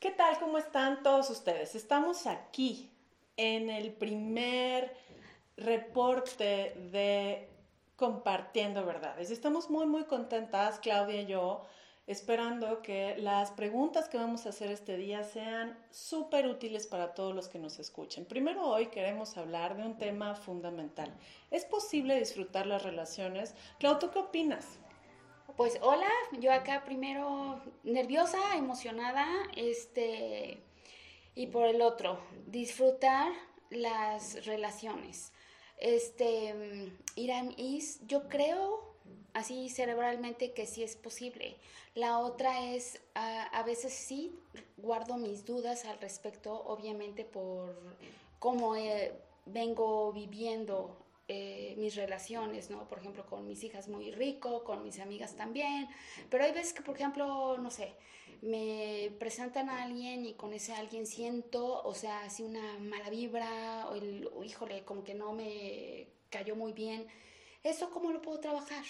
¿Qué tal? ¿Cómo están todos ustedes? Estamos aquí en el primer reporte de Compartiendo Verdades. Estamos muy, muy contentas, Claudia y yo, esperando que las preguntas que vamos a hacer este día sean súper útiles para todos los que nos escuchen. Primero hoy queremos hablar de un tema fundamental. ¿Es posible disfrutar las relaciones? Claudia, ¿tú qué opinas? Pues hola, yo acá primero nerviosa, emocionada, este, y por el otro, disfrutar las relaciones. Este, Irán Is, yo creo así cerebralmente que sí es posible. La otra es, a, veces sí guardo mis dudas al respecto, obviamente por cómo eh, vengo viviendo eh, mis relaciones, ¿no? Por ejemplo, con mis hijas muy rico, con mis amigas también, pero hay veces que, por ejemplo, no sé, me presentan a alguien y con ese alguien siento, o sea, así una mala vibra, o el, híjole, como que no me cayó muy bien. ¿Eso cómo lo puedo trabajar?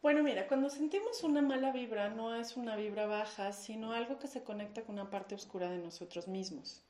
Bueno, mira, cuando sentimos una mala vibra, no es una vibra baja, sino algo que se conecta con una parte oscura de nosotros mismos.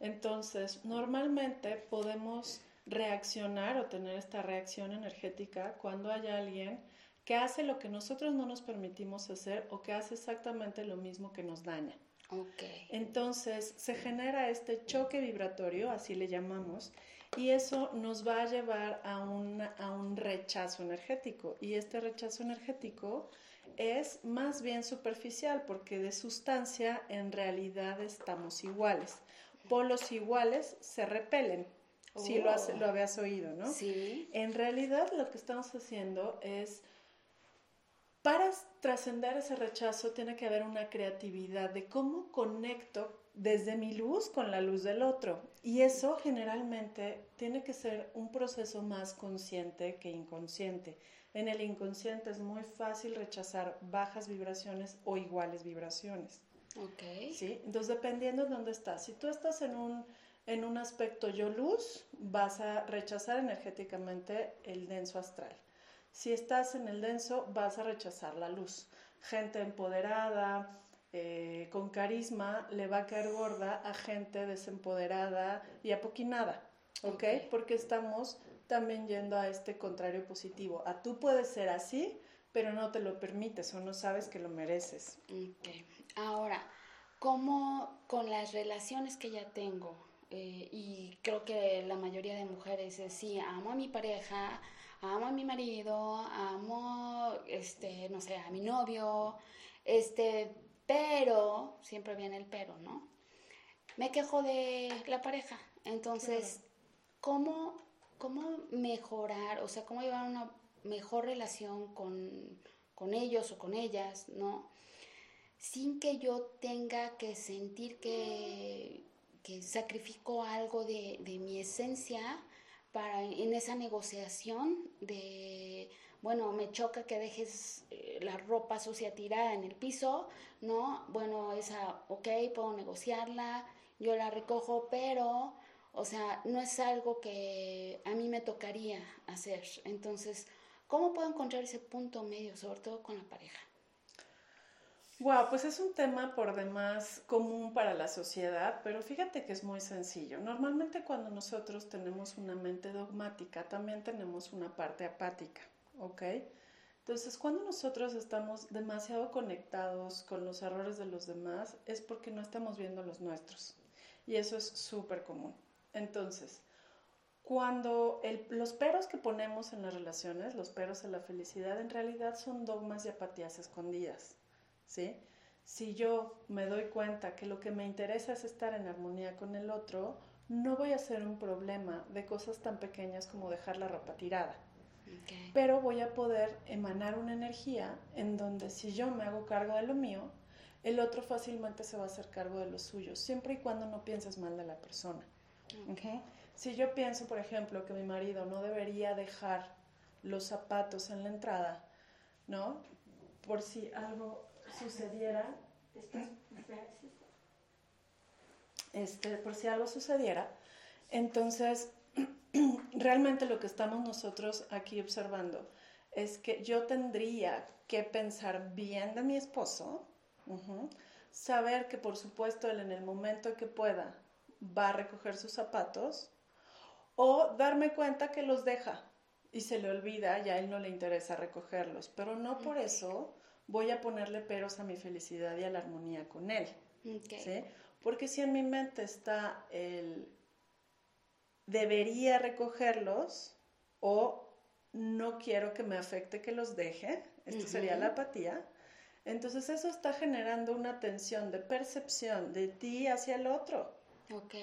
Entonces, normalmente podemos reaccionar o tener esta reacción energética cuando hay alguien que hace lo que nosotros no nos permitimos hacer o que hace exactamente lo mismo que nos daña. Okay. Entonces se genera este choque vibratorio, así le llamamos, y eso nos va a llevar a, a un rechazo energético. Y este rechazo energético es más bien superficial porque de sustancia en realidad estamos iguales. Polos iguales se repelen. Si lo, oh. lo habías oído, ¿no? Sí. En realidad lo que estamos haciendo es, para trascender ese rechazo tiene que haber una creatividad de cómo conecto desde mi luz con la luz del otro. Y eso generalmente tiene que ser un proceso más consciente que inconsciente. En el inconsciente es muy fácil rechazar bajas vibraciones o iguales vibraciones. Ok. ¿Sí? Entonces, dependiendo de dónde estás. Si tú estás en un, en un aspecto yo luz, vas a rechazar energéticamente el denso astral. Si estás en el denso, vas a rechazar la luz. Gente empoderada, eh, con carisma le va a caer gorda a gente desempoderada y apoquinada, ¿ok? Porque estamos también yendo a este contrario positivo. A tú puedes ser así, pero no te lo permites o no sabes que lo mereces. Ok. Ahora, ¿cómo con las relaciones que ya tengo? Eh, y creo que la mayoría de mujeres es, sí, amo a mi pareja, amo a mi marido, amo, este, no sé, a mi novio, este, pero, siempre viene el pero, ¿no? Me quejo de la pareja. Entonces, ¿cómo, ¿cómo mejorar, o sea, cómo llevar una mejor relación con, ellos o con ellas, ¿no? Sin que yo tenga que sentir que, que sacrifico algo de, de mi esencia para en esa negociación de bueno, me choca que dejes eh, la ropa sucia tirada en el piso, ¿no? Bueno, esa, ok, puedo negociarla, yo la recojo, pero, o sea, no es algo que a mí me tocaría hacer. Entonces, ¿cómo puedo encontrar ese punto medio, sobre todo con la pareja? Wow, pues es un tema por demás común para la sociedad, pero fíjate que es muy sencillo. Normalmente cuando nosotros tenemos una mente dogmática, también tenemos una parte apática. ¿ok? Entonces, cuando nosotros estamos demasiado conectados con los errores de los demás, es porque no estamos viendo los nuestros. Y eso es súper común. Entonces, cuando los peros que ponemos en las relaciones, los peros a la felicidad, en realidad son dogmas y apatías escondidas, ¿sí? Si yo me doy cuenta que lo que me interesa es estar en armonía con el otro, no voy a hacer un problema de cosas tan pequeñas como dejar la ropa tirada. Pero voy a poder emanar una energía en donde si yo me hago cargo de lo mío, el otro fácilmente se va a hacer cargo de lo suyo, siempre y cuando no pienses mal de la persona. Si yo pienso, por ejemplo, que mi marido no debería dejar los zapatos en la entrada, ¿no? Por si algo sucediera, este, por si algo sucediera, entonces realmente lo que estamos nosotros aquí observando es que yo tendría que pensar bien de mi esposo saber que por supuesto él en el momento que pueda va a recoger sus zapatos o darme cuenta que los deja y se le olvida y a él no le interesa recogerlos, pero no por eso voy a ponerle peros a mi felicidad y a la armonía con él. ¿sí? Porque si en mi mente está el debería recogerlos o no quiero que me afecte que los deje, esto sería la apatía, entonces eso está generando una tensión de percepción de ti hacia el otro. Ok.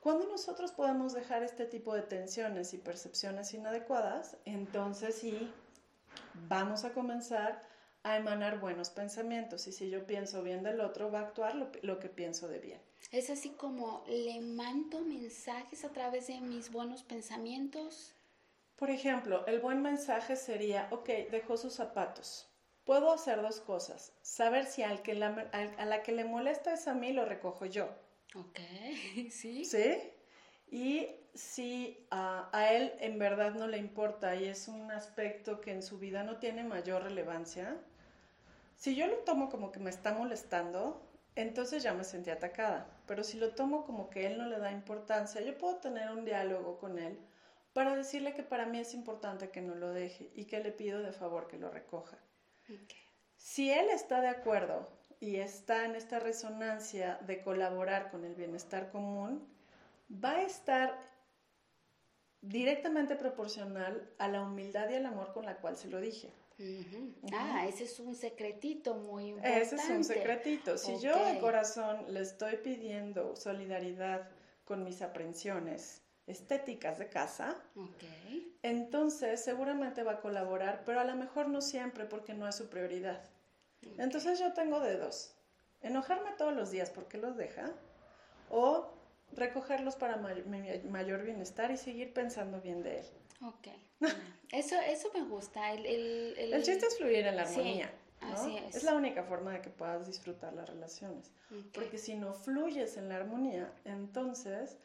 Cuando nosotros podemos dejar este tipo de tensiones y percepciones inadecuadas, entonces sí vamos a comenzar a emanar buenos pensamientos. Y si yo pienso bien del otro, va a actuar lo, que pienso de bien. Es así como le mando mensajes a través de mis buenos pensamientos. Por ejemplo, el buen mensaje sería, ok, dejó sus zapatos. Puedo hacer dos cosas. Saber si al que a la que le molesta es a mí, lo recojo yo. Ok, sí. Sí. Y si a él en verdad no le importa y es un aspecto que en su vida no tiene mayor relevancia, si yo lo tomo como que me está molestando, entonces ya me sentí atacada. Pero si lo tomo como que él no le da importancia, yo puedo tener un diálogo con él para decirle que para mí es importante que no lo deje y que le pido de favor que lo recoja. Si él está de acuerdo y está en esta resonancia de colaborar con el bienestar común, va a estar directamente proporcional a la humildad y al amor con la cual se lo dije. Ah, ese es un secretito muy importante. Ese es un secretito. Si yo de corazón le estoy pidiendo solidaridad con mis aprensiones estéticas de casa, entonces seguramente va a colaborar, pero a lo mejor no siempre porque no es su prioridad. Entonces yo tengo de dos. Enojarme todos los días porque los deja o recogerlos para mi mayor bienestar y seguir pensando bien de él. Ok. Eso, eso me gusta. El, el, el... chiste es fluir en la armonía. así es. es la única forma de que puedas disfrutar las relaciones. Porque si no fluyes en la armonía, entonces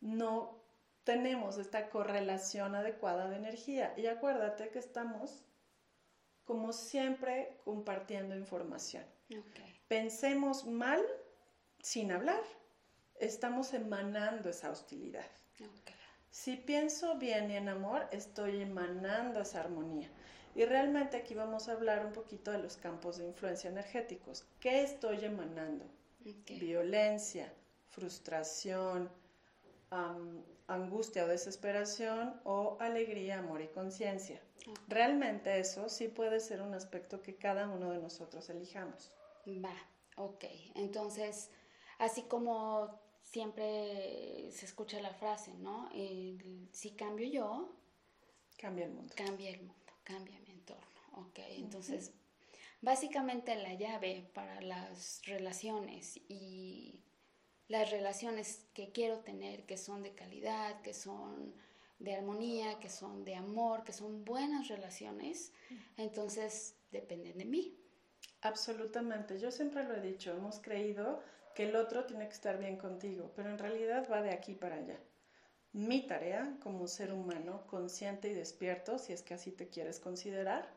no tenemos esta correlación adecuada de energía. Y acuérdate que estamos, como siempre, compartiendo información. Pensemos mal sin hablar. Estamos emanando esa hostilidad. Si pienso bien y en amor, estoy emanando esa armonía. Y realmente aquí vamos a hablar un poquito de los campos de influencia energéticos. ¿Qué estoy emanando? Violencia, frustración, angustia o desesperación o alegría, amor y conciencia. Realmente eso sí puede ser un aspecto que cada uno de nosotros elijamos. Va, ok. Entonces, así como siempre se escucha la frase, ¿no? si cambio yo, cambia el mundo. Cambia el mundo, cambia mi entorno. Ok, entonces, básicamente la llave para las relaciones y las relaciones que quiero tener, que son de calidad, que son de armonía, que son de amor, que son buenas relaciones, entonces dependen de mí. Absolutamente, yo siempre lo he dicho, hemos creído que el otro tiene que estar bien contigo, pero en realidad va de aquí para allá. Mi tarea como ser humano, consciente y despierto, si es que así te quieres considerar,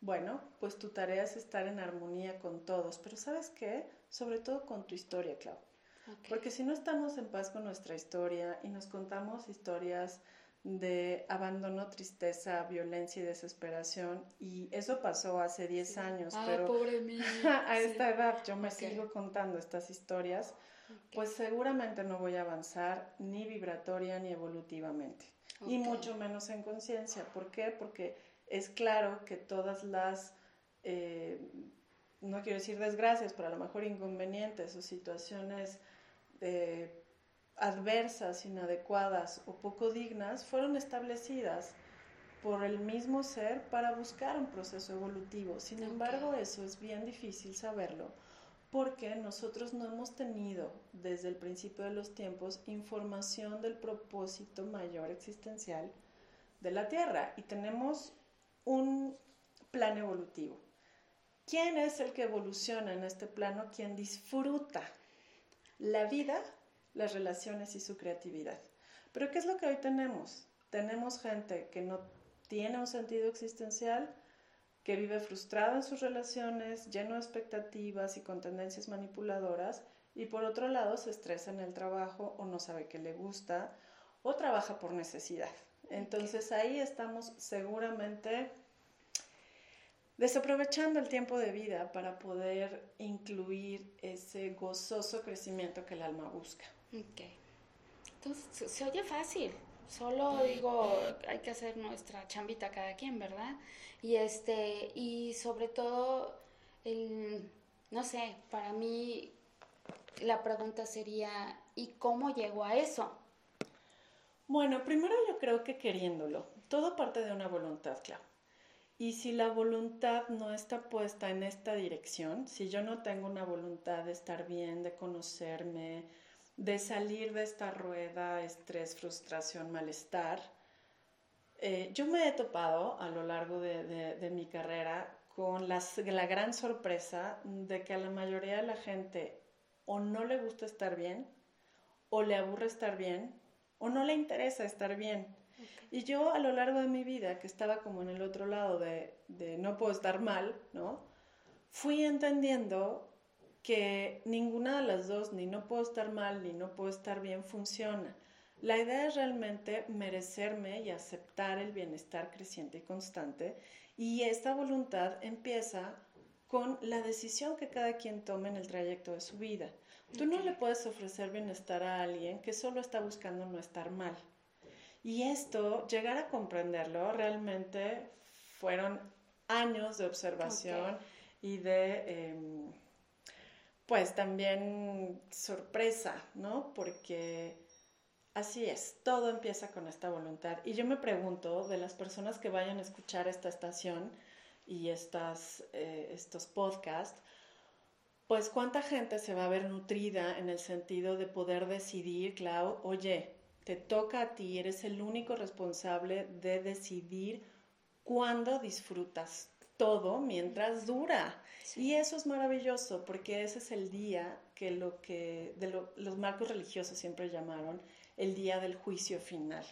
bueno, pues tu tarea es estar en armonía con todos, pero ¿sabes qué? Sobre todo con tu historia, Clau. Porque si no estamos en paz con nuestra historia y nos contamos historias de abandono, tristeza, violencia y desesperación. Y eso pasó hace 10 años, ah, pero pobre mía. a esta edad yo me sigo contando estas historias, pues seguramente no voy a avanzar ni vibratoria ni evolutivamente. Y mucho menos en conciencia. ¿Por qué? Porque es claro que todas las, eh, no quiero decir desgracias, pero a lo mejor inconvenientes o situaciones de adversas, inadecuadas o poco dignas fueron establecidas por el mismo ser para buscar un proceso evolutivo. Sin embargo, eso es bien difícil saberlo porque nosotros no hemos tenido desde el principio de los tiempos información del propósito mayor existencial de la Tierra y tenemos un plan evolutivo. ¿Quién es el que evoluciona en este plano? ¿Quién disfruta la vida las relaciones y su creatividad. Pero ¿qué es lo que hoy tenemos? Tenemos gente que no tiene un sentido existencial que vive frustrado en sus relaciones, lleno de expectativas y con tendencias manipuladoras, y por otro lado se estresa en el trabajo o no sabe qué le gusta o trabaja por necesidad. Entonces ahí estamos seguramente desaprovechando el tiempo de vida para poder incluir ese gozoso crecimiento que el alma busca. Ok. Entonces, se oye fácil. Solo digo, hay que hacer nuestra chambita cada quien, ¿verdad? Y este, y sobre todo, el, no sé, para mí la pregunta sería, ¿y cómo llego a eso? Bueno, primero yo creo que queriéndolo. Todo parte de una voluntad, claro. Y si la voluntad no está puesta en esta dirección, si yo no tengo una voluntad de estar bien, de conocerme, de salir de esta rueda, estrés, frustración, malestar, eh, yo me he topado a lo largo de, mi carrera con la gran sorpresa de que a la mayoría de la gente o no le gusta estar bien, o le aburre estar bien, o no le interesa estar bien. Y yo a lo largo de mi vida, que estaba como en el otro lado de, de no puedo estar mal, ¿no? Fui entendiendo que ninguna de las dos, ni no puedo estar mal, ni no puedo estar bien, funciona. La idea es realmente merecerme y aceptar el bienestar creciente y constante y esta voluntad empieza con la decisión que cada quien tome en el trayecto de su vida. Tú no le puedes ofrecer bienestar a alguien que solo está buscando no estar mal. Y esto, llegar a comprenderlo, realmente fueron años de observación y de, em, pues también sorpresa, ¿no? Porque así es, todo empieza con esta voluntad. Y yo me pregunto, de las personas que vayan a escuchar esta estación y estas, eh, estos podcasts, pues cuánta gente se va a ver nutrida en el sentido de poder decidir, Clau, oye, te toca a ti, eres el único responsable de decidir cuándo disfrutas todo mientras dura. Y eso es maravilloso porque ese es el día que lo que de los marcos religiosos siempre llamaron el día del juicio final.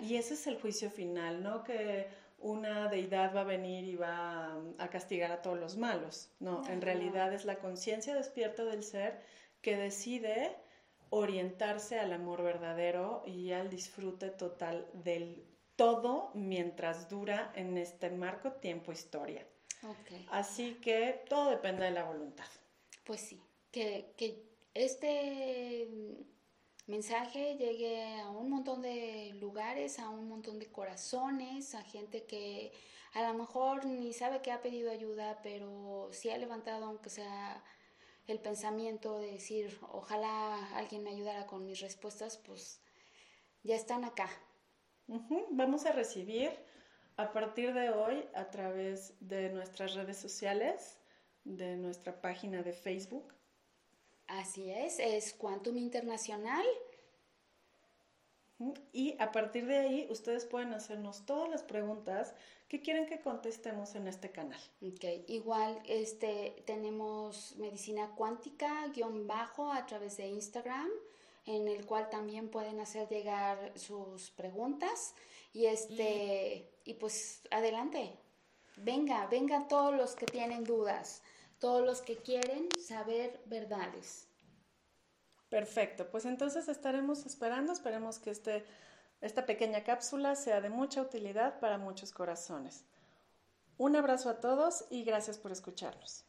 Y ese es el juicio final, ¿no? Que una deidad va a venir y va a castigar a todos los malos. No, en realidad es la conciencia despierta del ser que decide orientarse al amor verdadero y al disfrute total del todo mientras dura en este marco tiempo historia. Así que todo depende de la voluntad. Pues sí, que, que este mensaje llegue a un montón de lugares, a un montón de corazones, a gente que a lo mejor ni sabe que ha pedido ayuda, pero sí ha levantado, aunque sea el pensamiento de decir, ojalá alguien me ayudara con mis respuestas, pues ya están acá. Vamos a recibir a partir de hoy a través de nuestras redes sociales, de nuestra página de Facebook, Así es, es Quantum Internacional. Y a partir de ahí ustedes pueden hacernos todas las preguntas que quieren que contestemos en este canal. Ok, igual este, tenemos medicina cuántica guion bajo a través de Instagram en el cual también pueden hacer llegar sus preguntas y este y pues adelante. Venga, vengan todos los que tienen dudas todos los que quieren saber verdades. Perfecto, pues entonces estaremos esperando, esperemos que este, esta pequeña cápsula sea de mucha utilidad para muchos corazones. Un abrazo a todos y gracias por escucharnos.